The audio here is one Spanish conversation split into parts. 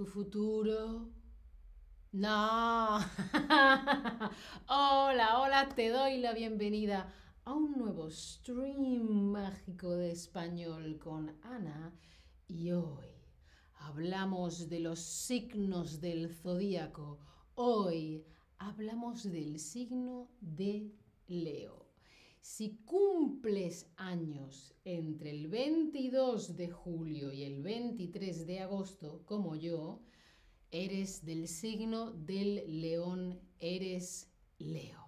tu futuro. No. hola, hola, te doy la bienvenida a un nuevo stream mágico de español con Ana y hoy hablamos de los signos del zodíaco. Hoy hablamos del signo de Leo. Si cumples años entre el 22 de julio y el 23 de agosto, como yo, eres del signo del león, eres Leo.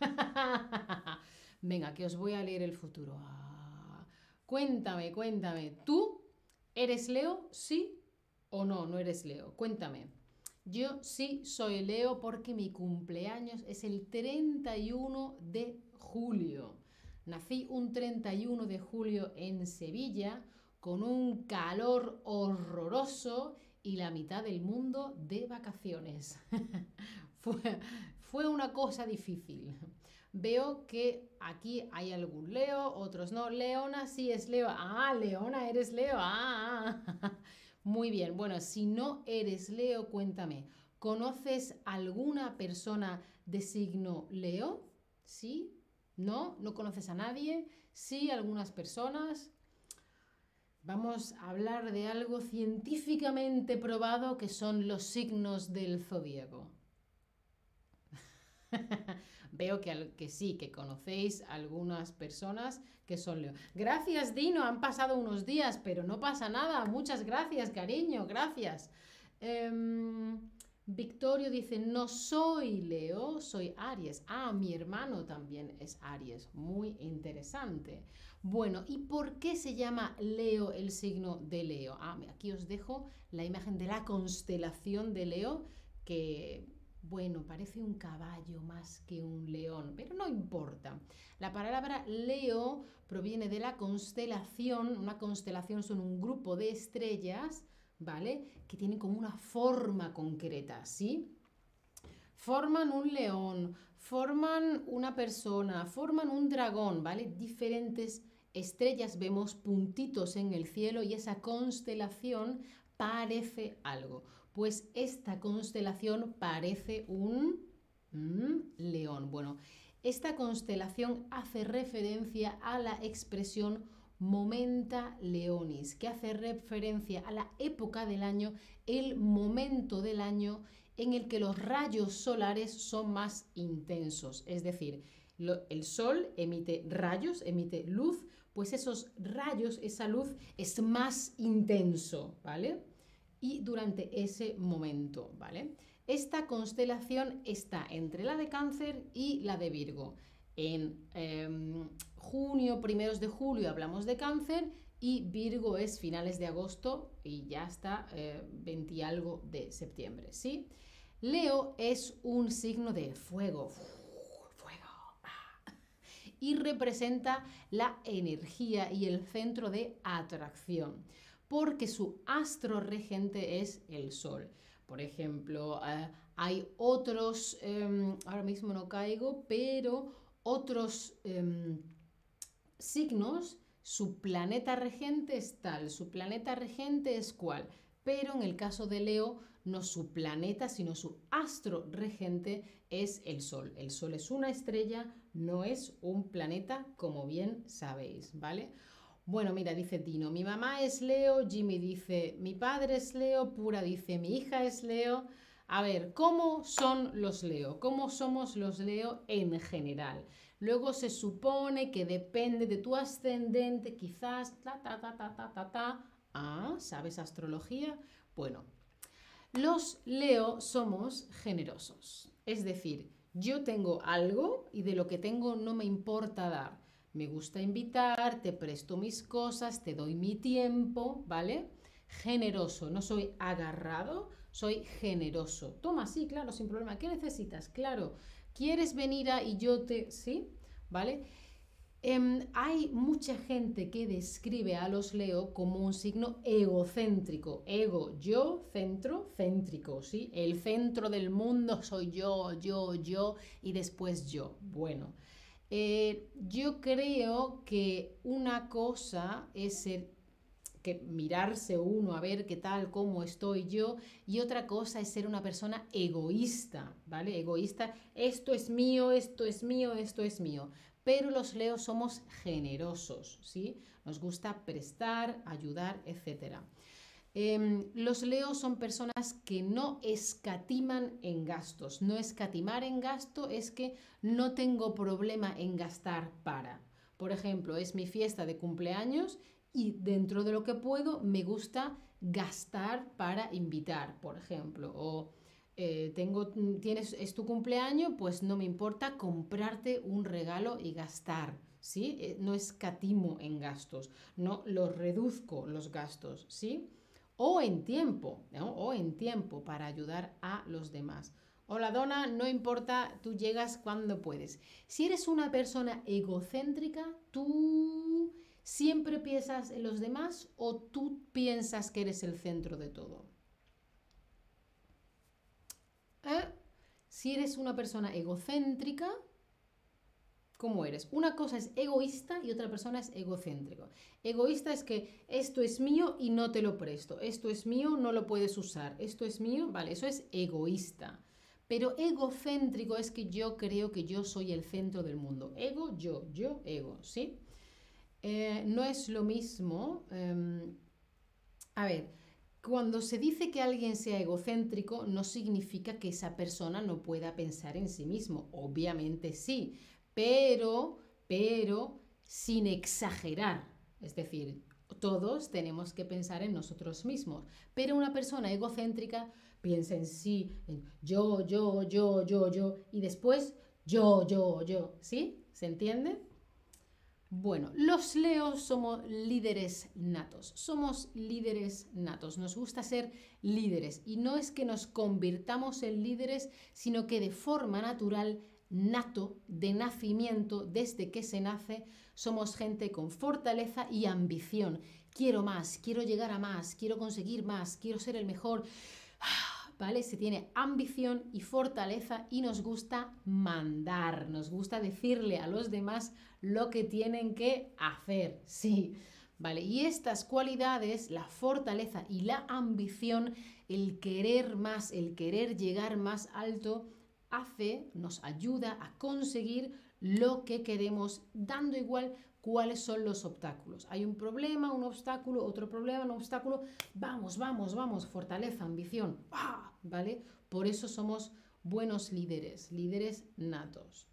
Venga, que os voy a leer el futuro. Ah, cuéntame, cuéntame, ¿tú eres Leo? ¿Sí o no? No eres Leo. Cuéntame. Yo sí soy Leo porque mi cumpleaños es el 31 de julio. Nací un 31 de julio en Sevilla con un calor horroroso y la mitad del mundo de vacaciones. fue, una cosa difícil. Veo que aquí hay algún Leo, otros no. Leona sí es Leo. Ah, Leona, eres Leo. Ah, muy bien. Bueno, si no eres Leo, cuéntame. ¿Conoces alguna persona de signo Leo? ¿Sí? ¿No? ¿No conoces a nadie? Sí, algunas personas. Vamos a hablar de algo científicamente probado que son los signos del zodíaco. Veo que, que, sí, que conocéis algunas personas que son Leo. Gracias, Dino, han pasado unos días, pero no pasa nada. Muchas gracias, cariño, gracias. Em, Victorio dice, no soy Leo, soy Aries. Ah, mi hermano también es Aries. Muy interesante. Bueno, ¿y por qué se llama Leo el signo de Leo? Ah, aquí os dejo la imagen de la constelación de Leo, que, bueno, parece un caballo más que un león, pero no importa. La palabra Leo proviene de la constelación. Una constelación son un grupo de estrellas ¿vale? Que tienen como una forma concreta, ¿sí? Forman un león, forman una persona, forman un dragón, ¿vale? Diferentes estrellas, vemos puntitos en el cielo y esa constelación parece algo. Pues esta constelación parece un mm, león. Bueno, esta constelación hace referencia a la expresión Momenta Leonis, que hace referencia a la época del año, el momento del año en el que los rayos solares son más intensos. Es decir, el sol emite rayos, emite luz, pues esos rayos, esa luz es más intenso, ¿vale? Y durante ese momento, ¿vale? Esta constelación está entre la de cáncer y la de Virgo. En em, junio, primeros de julio hablamos de cáncer y Virgo es finales de agosto y ya está 20 eh, y algo de septiembre, ¿sí? Leo es un signo de fuego, fuego, ah, y representa la energía y el centro de atracción, porque su astro regente es el Sol. Por ejemplo, eh, hay otros, em, ahora mismo no caigo, pero otros em, signos, su planeta regente es tal, su planeta regente es cual, pero en el caso de Leo, no su planeta, sino su astro regente es el Sol. El Sol es una estrella, no es un planeta, como bien sabéis, ¿vale? Bueno, mira, dice Dino, mi mamá es Leo, Jimmy dice, mi padre es Leo, Pura dice, mi hija es Leo. A ver, ¿cómo son los Leo? ¿Cómo somos los Leo en general? Luego se supone que depende de tu ascendente, quizás, ta, ta, ta, ta, ta, ta. Ah, ¿sabes astrología? Bueno, los Leo somos generosos. Es decir, yo tengo algo y de lo que tengo no me importa dar. Me gusta invitar, te presto mis cosas, te doy mi tiempo, ¿vale? Generoso, no soy agarrado, soy generoso. Toma, sí, claro, sin problema. ¿Qué necesitas? Claro, ¿quieres venir a y yo te... ¿Sí? ¿Vale? Em, hay mucha gente que describe a los Leo como un signo egocéntrico. Ego, yo, centro, céntrico, ¿sí? El centro del mundo soy yo, yo, yo y después yo. Bueno, eh, yo creo que una cosa es ser que mirarse uno a ver qué tal, cómo estoy yo, y otra cosa es ser una persona egoísta, ¿vale? Egoísta, esto es mío, esto es mío, esto es mío. Pero los leos somos generosos, ¿sí? Nos gusta prestar, ayudar, etc. Em, los leos son personas que no escatiman en gastos. No escatimar en gasto es que no tengo problema en gastar para. Por ejemplo, es mi fiesta de cumpleaños y dentro de lo que puedo me gusta gastar para invitar, por ejemplo. O eh, tengo, tienes, es tu cumpleaños, pues no me importa comprarte un regalo y gastar. ¿Sí? Eh, no escatimo en gastos, no los reduzco los gastos, ¿sí? O en tiempo, O en tiempo para ayudar a los demás. Hola Dona, no importa, tú llegas cuando puedes. Si eres una persona egocéntrica, tú siempre piensas en los demás o tú piensas que eres el centro de todo. ¿Eh? Si eres una persona egocéntrica, ¿cómo eres? Una cosa es egoísta y otra persona es egocéntrico. Egoísta es que esto es mío y no te lo presto. Esto es mío, no lo puedes usar. Esto es mío, vale, eso es egoísta. Pero egocéntrico es que yo creo que yo soy el centro del mundo. Ego, yo, yo, ego, ¿sí? Eh, no es lo mismo. Em, a ver, cuando se dice que alguien sea egocéntrico, no significa que esa persona no pueda pensar en sí mismo. Obviamente sí, pero, pero sin exagerar. Es decir, todos tenemos que pensar en nosotros mismos. Pero una persona egocéntrica piensa en sí, en yo, yo, yo, yo, yo, y después yo, yo, yo, ¿sí? ¿Se entiende? Bueno, los leos somos líderes natos, somos líderes natos, nos gusta ser líderes y no es que nos convirtamos en líderes, sino que de forma natural, nato, de nacimiento, desde que se nace, somos gente con fortaleza y ambición. Quiero más, quiero llegar a más, quiero conseguir más, quiero ser el mejor. ¿vale? Se tiene ambición y fortaleza y nos gusta mandar, nos gusta decirle a los demás lo que tienen que hacer, sí. ¿Vale? Y estas cualidades, la fortaleza y la ambición, el querer más, el querer llegar más alto, hace, nos ayuda a conseguir lo que queremos, dando igual cuáles son los obstáculos. Hay un problema, un obstáculo, otro problema, un obstáculo. Vamos, vamos, vamos, fortaleza, ambición. ¿Vale? Por eso somos buenos líderes, líderes natos.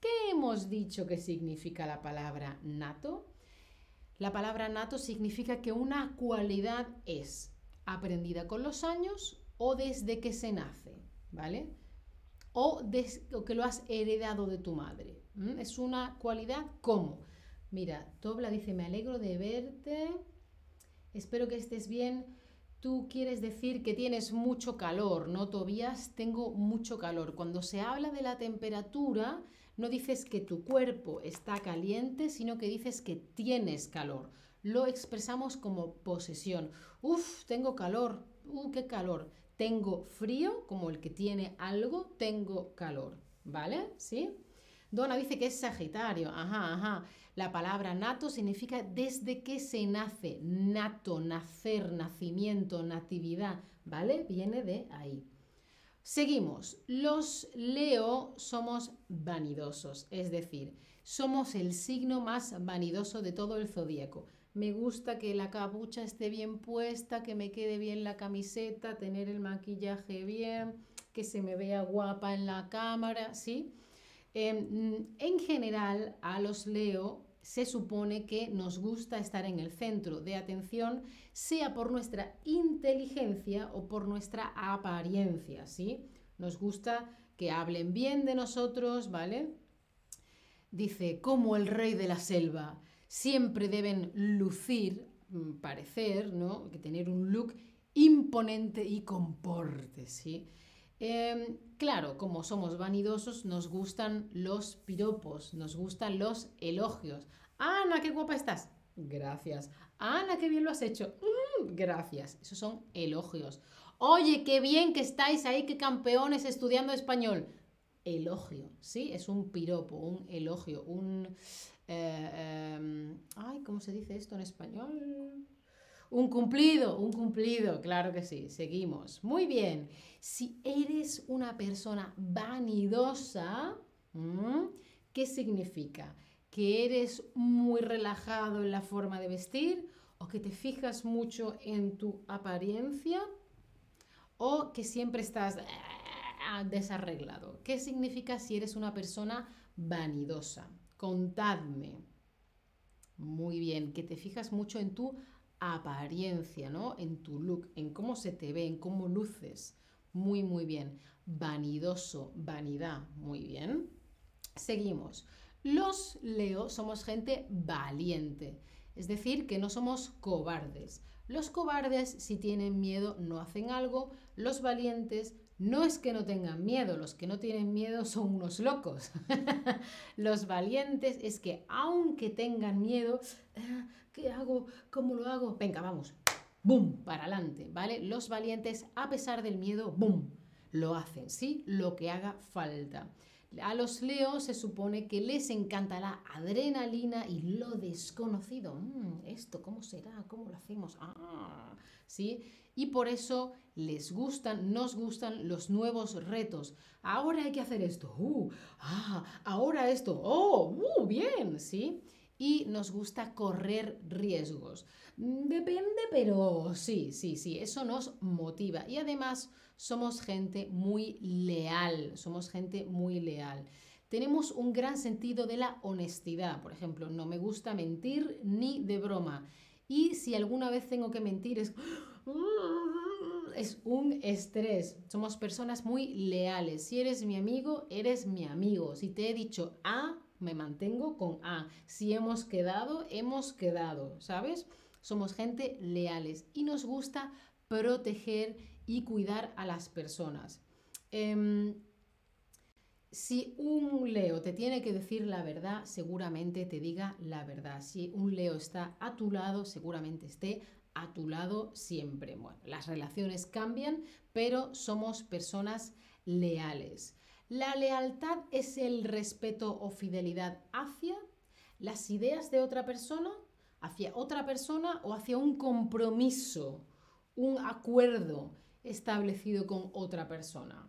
¿Qué hemos dicho que significa la palabra nato? La palabra nato significa que una cualidad es aprendida con los años o desde que se nace, ¿vale? O, que lo has heredado de tu madre. Es una cualidad como Mira, Tobla dice, me alegro de verte, espero que estés bien. Tú quieres decir que tienes mucho calor, ¿no, Tobías? Tengo mucho calor. Cuando se habla de la temperatura, no dices que tu cuerpo está caliente, sino que dices que tienes calor. Lo expresamos como posesión. Uf, tengo calor. Uh, qué calor. Tengo frío, como el que tiene algo, tengo calor. ¿Vale? ¿Sí? Donna dice que es Sagitario. Ajá, ajá. La palabra nato significa desde que se nace. Nato, nacer, nacimiento, natividad. ¿Vale? Viene de ahí. Seguimos. Los Leo somos vanidosos, es decir, somos el signo más vanidoso de todo el zodíaco. Me gusta que la capucha esté bien puesta, que me quede bien la camiseta, tener el maquillaje bien, que se me vea guapa en la cámara, ¿sí? Em, en general, a los Leo se supone que nos gusta estar en el centro de atención, sea por nuestra inteligencia o por nuestra apariencia, ¿sí? Nos gusta que hablen bien de nosotros, ¿vale? Dice, como el rey de la selva, siempre deben lucir, mm, parecer, ¿no? Que tener un look imponente y comporte, ¿sí? Em, claro, como somos vanidosos, nos gustan los piropos, nos gustan los elogios. Ana, qué guapa estás. Gracias. Ana, qué bien lo has hecho. Mm, gracias. Esos son elogios. Oye, qué bien que estáis ahí, qué campeones estudiando español. Elogio, ¿sí? Es un piropo, un elogio, un... Eh, em, ay, ¿cómo se dice esto en español? Un cumplido, un cumplido, claro que sí. Seguimos. Muy bien. Si eres una persona vanidosa, ¿qué significa? ¿Que eres muy relajado en la forma de vestir? ¿O que te fijas mucho en tu apariencia? ¿O que siempre estás desarreglado? ¿Qué significa si eres una persona vanidosa? Contadme. Muy bien, que te fijas mucho en tu apariencia, ¿no? En tu look, en cómo se te ve, en cómo luces. Muy, muy bien. Vanidoso, vanidad. Muy bien. Seguimos. Los Leo somos gente valiente, es decir, que no somos cobardes. Los cobardes, si tienen miedo, no hacen algo. Los valientes no es que no tengan miedo, los que no tienen miedo son unos locos. los valientes es que aunque tengan miedo, ah, ¿qué hago? ¿Cómo lo hago? Venga, vamos. ¡Bum! Para adelante, ¿vale? Los valientes, a pesar del miedo, ¡bum! Lo hacen, ¿sí? Lo que haga falta. A los leos se supone que les encanta la adrenalina y lo desconocido. Mm, ¿Esto cómo será? ¿Cómo lo hacemos? Ah, ¿sí? Y por eso les gustan, nos gustan los nuevos retos. Ahora hay que hacer esto. Uh, ah, ahora esto. Oh, uh, bien, ¿sí? Y nos gusta correr riesgos. Depende, pero sí, sí, sí, eso nos motiva. Y además somos gente muy leal, somos gente muy leal. Tenemos un gran sentido de la honestidad. Por ejemplo, no me gusta mentir ni de broma. Y si alguna vez tengo que mentir es, es un estrés. Somos personas muy leales. Si eres mi amigo, eres mi amigo. Si te he dicho A, me mantengo con A. Si hemos quedado, hemos quedado, ¿sabes? Somos gente leales y nos gusta proteger y cuidar a las personas. Em, si un Leo te tiene que decir la verdad, seguramente te diga la verdad. Si un Leo está a tu lado, seguramente esté a tu lado siempre. Bueno, las relaciones cambian, pero somos personas leales. La lealtad es el respeto o fidelidad hacia las ideas de otra persona, hacia otra persona o hacia un compromiso, un acuerdo establecido con otra persona.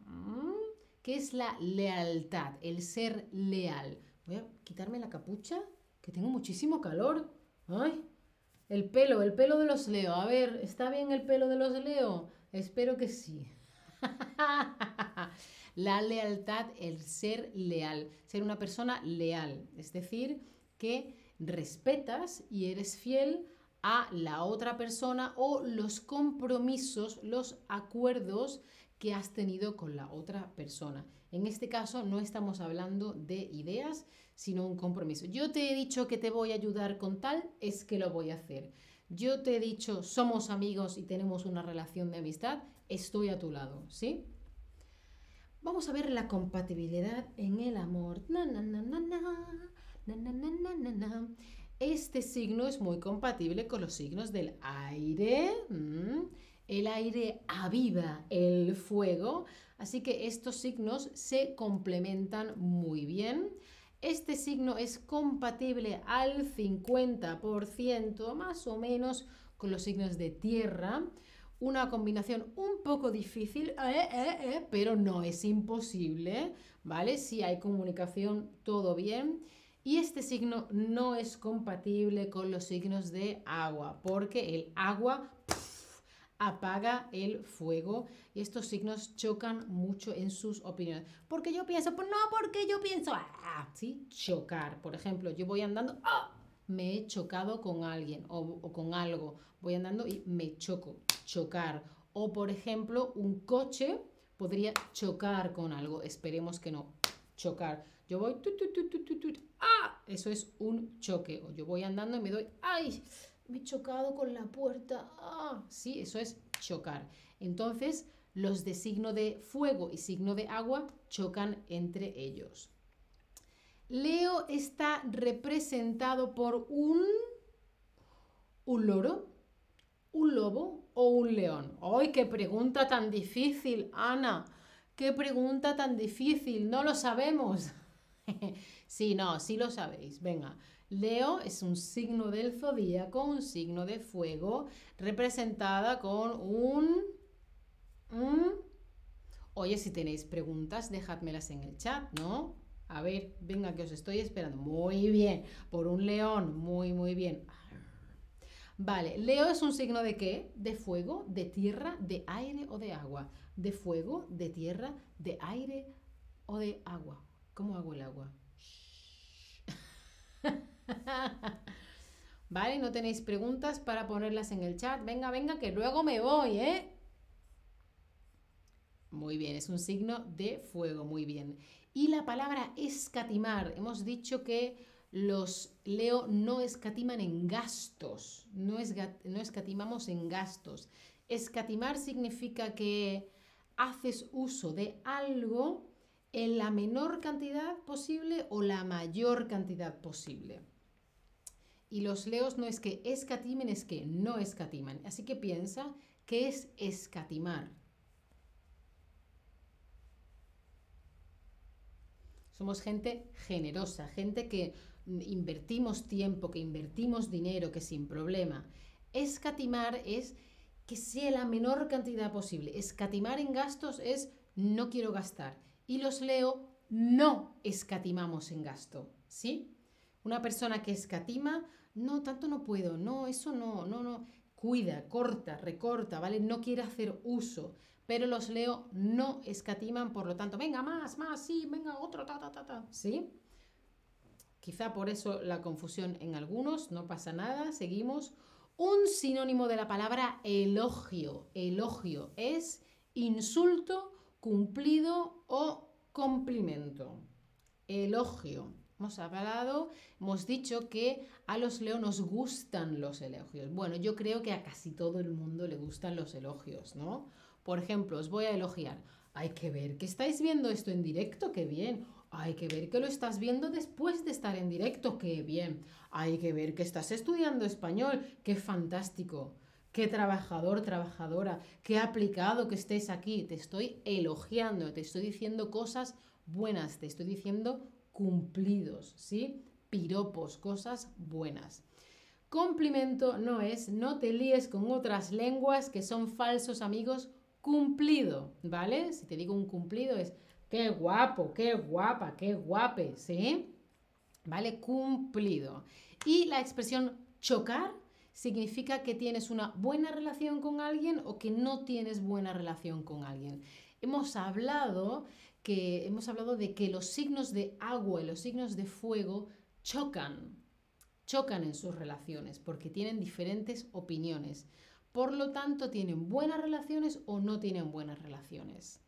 ¿Qué es la lealtad? El ser leal. Voy a quitarme la capucha, que tengo muchísimo calor. Ay, el pelo, el pelo de los Leo. A ver, ¿está bien el pelo de los Leo? Espero que sí. la lealtad, el ser leal, ser una persona leal, es decir, que respetas y eres fiel a la otra persona o los compromisos, los acuerdos que has tenido con la otra persona. En este caso no estamos hablando de ideas, sino un compromiso. Yo te he dicho que te voy a ayudar con tal, es que lo voy a hacer. Yo te he dicho somos amigos y tenemos una relación de amistad, estoy a tu lado, ¿sí? Vamos a ver la compatibilidad en el amor. Este signo es muy compatible con los signos del aire. El aire aviva el fuego, así que estos signos se complementan muy bien. Este signo es compatible al 50% más o menos con los signos de tierra. Una combinación un poco difícil, eh, eh, eh, pero no es imposible, ¿vale? Si hay comunicación, todo bien. Y este signo no es compatible con los signos de agua, porque el agua apaga el fuego y estos signos chocan mucho en sus opiniones. Porque yo pienso, pues no, porque yo pienso, ah, sí, chocar. Por ejemplo, yo voy andando, ¡ah! me he chocado con alguien o, o con algo. Voy andando y me choco, chocar. O por ejemplo, un coche podría chocar con algo. Esperemos que no, chocar. Yo voy, ¡ah! Eso es un choque. O yo voy andando y me doy, ¡ay! Me he chocado con la puerta. ¡Ah! Sí, eso es chocar. Entonces, los de signo de fuego y signo de agua chocan entre ellos. Leo está representado por un, un loro, un lobo o un león. ¡Ay, qué pregunta tan difícil, Ana! ¡Qué pregunta tan difícil! No lo sabemos. sí, no, sí lo sabéis. Venga. Leo es un signo del zodíaco, un signo de fuego, representada con un... Oye, si tenéis preguntas, dejádmelas en el chat, ¿no? A ver, venga, que os estoy esperando. Muy bien, por un león, muy, muy bien. Vale, Leo es un signo de qué? De fuego, de tierra, de aire o de agua. De fuego, de tierra, de aire o de agua. ¿Cómo hago el agua? vale, no tenéis preguntas para ponerlas en el chat. Venga, venga, que luego me voy, ¿eh? Muy bien, es un signo de fuego, muy bien. Y la palabra escatimar, hemos dicho que los Leo no escatiman en gastos, no, no escatimamos en gastos. Escatimar significa que haces uso de algo en la menor cantidad posible o la mayor cantidad posible. Y los leos no es que escatimen, es que no escatiman. Así que piensa que es escatimar. Somos gente generosa, gente que invertimos tiempo, que invertimos dinero, que sin problema. Escatimar es que sea la menor cantidad posible. Escatimar en gastos es no quiero gastar. Y los leo no escatimamos en gasto, ¿sí? Una persona que escatima, no, tanto no puedo, no, eso no, no, no. Cuida, corta, recorta, ¿vale? No quiere hacer uso. Pero los leo no escatiman, por lo tanto, venga, más, más, sí, venga, otro, ta, ta, ta, ta, ¿sí? Quizá por eso la confusión en algunos, no pasa nada, seguimos. Un sinónimo de la palabra elogio. Elogio es insulto, cumplido o complimento. Elogio. Hemos hablado, hemos dicho que a los leones nos gustan los elogios. Bueno, yo creo que a casi todo el mundo le gustan los elogios, ¿no? Por ejemplo, os voy a elogiar. Hay que ver que estáis viendo esto en directo, qué bien. Hay que ver que lo estás viendo después de estar en directo, qué bien. Hay que ver que estás estudiando español, qué fantástico. Qué trabajador, trabajadora, qué aplicado que estés aquí. Te estoy elogiando, te estoy diciendo cosas buenas, te estoy diciendo cumplidos, ¿sí? Piropos, cosas buenas. Complimento no es no te líes con otras lenguas que son falsos amigos cumplido, ¿vale? Si te digo un cumplido es Qué guapo, qué guapa, qué guape, ¿sí? ¿Vale? Cumplido. Y la expresión chocar significa que tienes una buena relación con alguien o que no tienes buena relación con alguien. Hemos hablado que hemos hablado de que los signos de agua y los signos de fuego chocan, chocan en sus relaciones porque tienen diferentes opiniones. Por lo tanto, tienen buenas relaciones o no tienen buenas relaciones.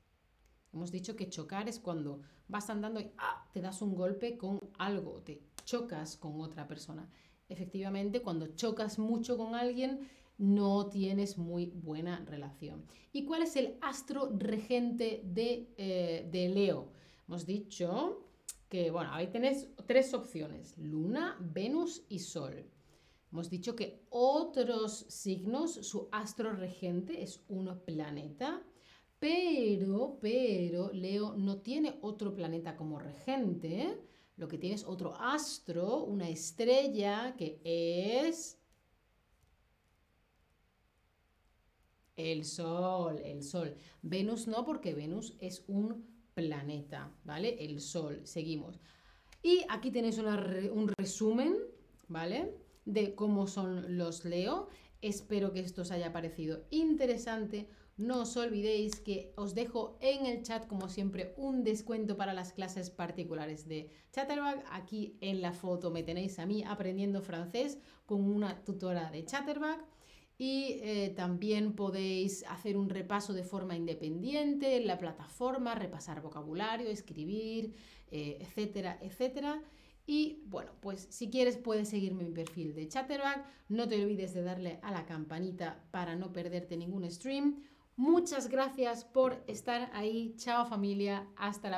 Hemos dicho que chocar es cuando vas andando y ¡ah! te das un golpe con algo, te chocas con otra persona. Efectivamente, cuando chocas mucho con alguien, no tienes muy buena relación. ¿Y cuál es el astro regente de, eh, de Leo? Hemos dicho que, bueno, ahí tenéis tres opciones, Luna, Venus y Sol. Hemos dicho que otros signos, su astro regente es un planeta. Pero, pero, Leo no tiene otro planeta como regente. Lo que tiene es otro astro, una estrella, que es el Sol, el Sol. Venus no, porque Venus es un planeta, ¿vale? El Sol, seguimos. Y aquí tenéis un resumen, ¿vale? De cómo son los Leo. Espero que esto os haya parecido interesante. No os olvidéis que os dejo en el chat, como siempre, un descuento para las clases particulares de Chatterbug. Aquí en la foto me tenéis a mí aprendiendo francés con una tutora de Chatterbug. Y eh, también podéis hacer un repaso de forma independiente en la plataforma, repasar vocabulario, escribir, eh, etcétera, etcétera. Y bueno, pues si quieres puedes seguirme en mi perfil de Chatterbug. No te olvides de darle a la campanita para no perderte ningún stream. Muchas gracias por estar ahí. Chao familia. Hasta la próxima.